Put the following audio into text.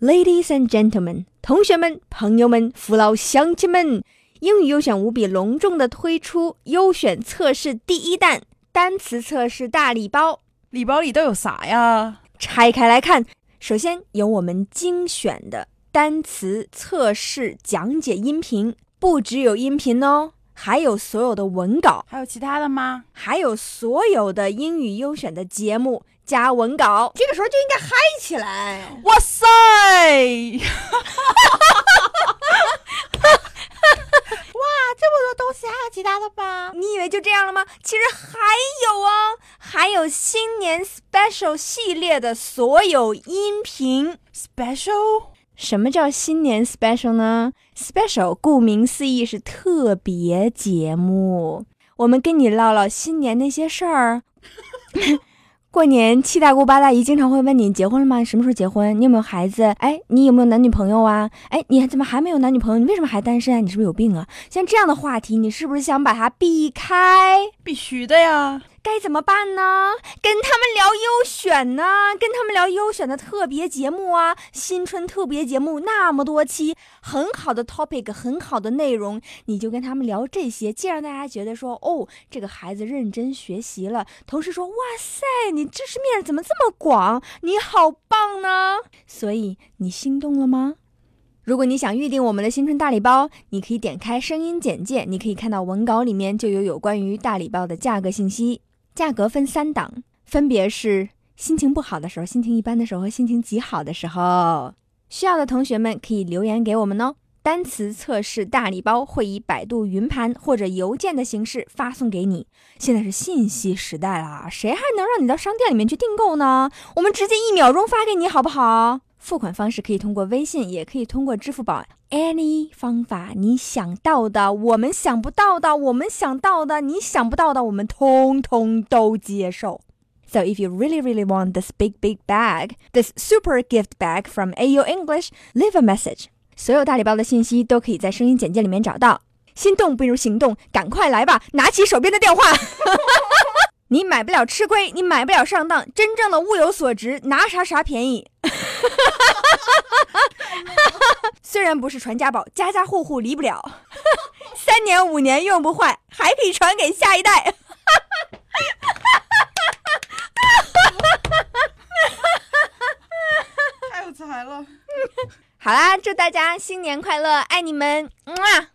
Ladies and gentlemen，同学们、朋友们、父老乡亲们，英语优选无比隆重的推出优选测试第一弹单词测试大礼包，礼包里都有啥呀？拆开来看，首先有我们精选的单词测试讲解音频，不只有音频哦，还有所有的文稿，还有其他的吗？还有所有的英语优选的节目加文稿。这个时候就应该嗨起来！哇塞！哇，这么多东西，还有其他的吧？你以为就这样了吗？其实还有哦，还有新年 special 系列的所有音频 special。什么叫新年 special 呢？special 顾名思义是特别节目，我们跟你唠唠新年那些事儿。过年七大姑八大姨经常会问你结婚了吗？什么时候结婚？你有没有孩子？哎，你有没有男女朋友啊？哎，你怎么还没有男女朋友？你为什么还单身啊？你是不是有病啊？像这样的话题，你是不是想把它避开？必须的呀。该怎么办呢？跟他们聊优选呢？跟他们聊优选的特别节目啊！新春特别节目那么多期，很好的 topic，很好的内容，你就跟他们聊这些，既让大家觉得说，哦，这个孩子认真学习了，同时说，哇塞，你知识面怎么这么广？你好棒呢！所以你心动了吗？如果你想预定我们的新春大礼包，你可以点开声音简介，你可以看到文稿里面就有有关于大礼包的价格信息。价格分三档，分别是心情不好的时候、心情一般的时候和心情极好的时候。需要的同学们可以留言给我们哦。单词测试大礼包会以百度云盘或者邮件的形式发送给你。现在是信息时代啦，谁还能让你到商店里面去订购呢？我们直接一秒钟发给你，好不好？付款方式可以通过微信，也可以通过支付宝，any 方法你想到的，我们想不到的，我们想到的，你想不到的，我们通通都接受。So if you really, really want this big, big bag, this super gift bag from AU English, leave a message. 所有大礼包的信息都可以在声音简介里面找到。心动不如行动，赶快来吧！拿起手边的电话。你买不了吃亏，你买不了上当，真正的物有所值，拿啥啥便宜。虽然不是传家宝，家家户户离不了，三年五年用不坏，还可以传给下一代。太有才了！好啦，祝大家新年快乐，爱你们，嗯啊。